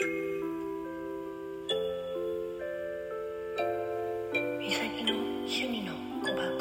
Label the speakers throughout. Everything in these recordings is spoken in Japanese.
Speaker 1: 美咲の趣味の小箱。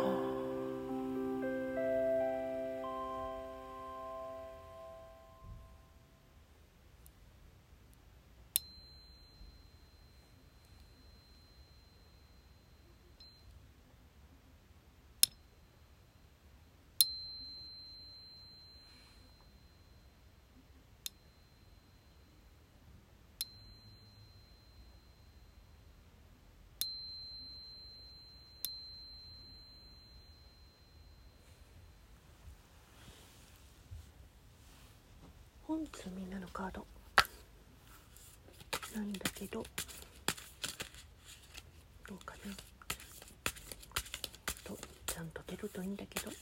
Speaker 1: 本日のみんなのカード。なんだけど。どうかな。とちゃんと出るといいんだけど。ね。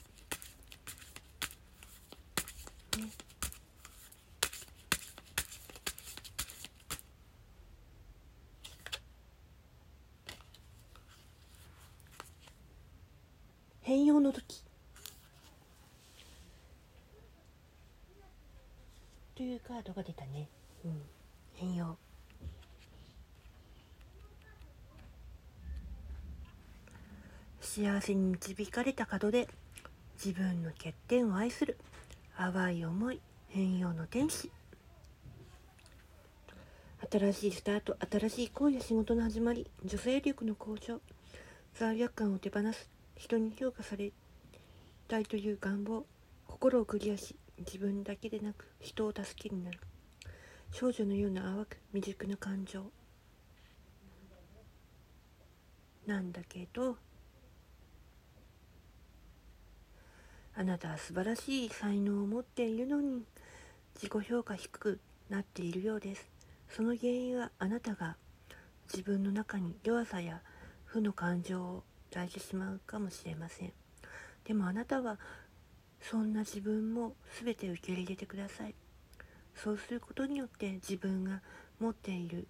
Speaker 1: 変容の時。というカードが出たね。うん。変容。幸せに導かれた門で自分の欠点を愛する淡い思い変容の天使新しいスタート新しい恋や仕事の始まり女性力の向上罪悪感を手放す人に評価されたいという願望心をクリアし自分だけでなく人を助けになる。少女のような淡く未熟な感情。なんだけどあなたは素晴らしい才能を持っているのに自己評価低くなっているようです。その原因はあなたが自分の中に弱さや負の感情を抱いてしまうかもしれません。でもあなたはそんな自分も全て受け入れてください。そうすることによって自分が持っている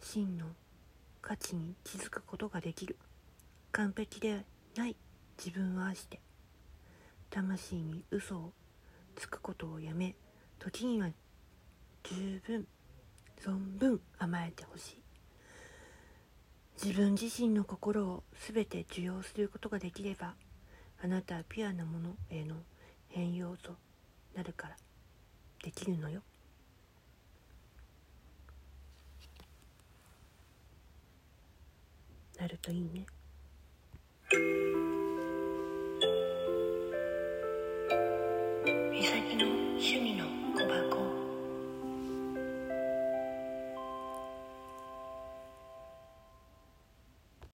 Speaker 1: 真の価値に気づくことができる。完璧でない自分を愛して魂に嘘をつくことをやめ時には十分存分甘えてほしい。自分自身の心を全て受容することができればあなたはピュアなものへの変容となるからできるのよ。なるといいね。みさきの趣味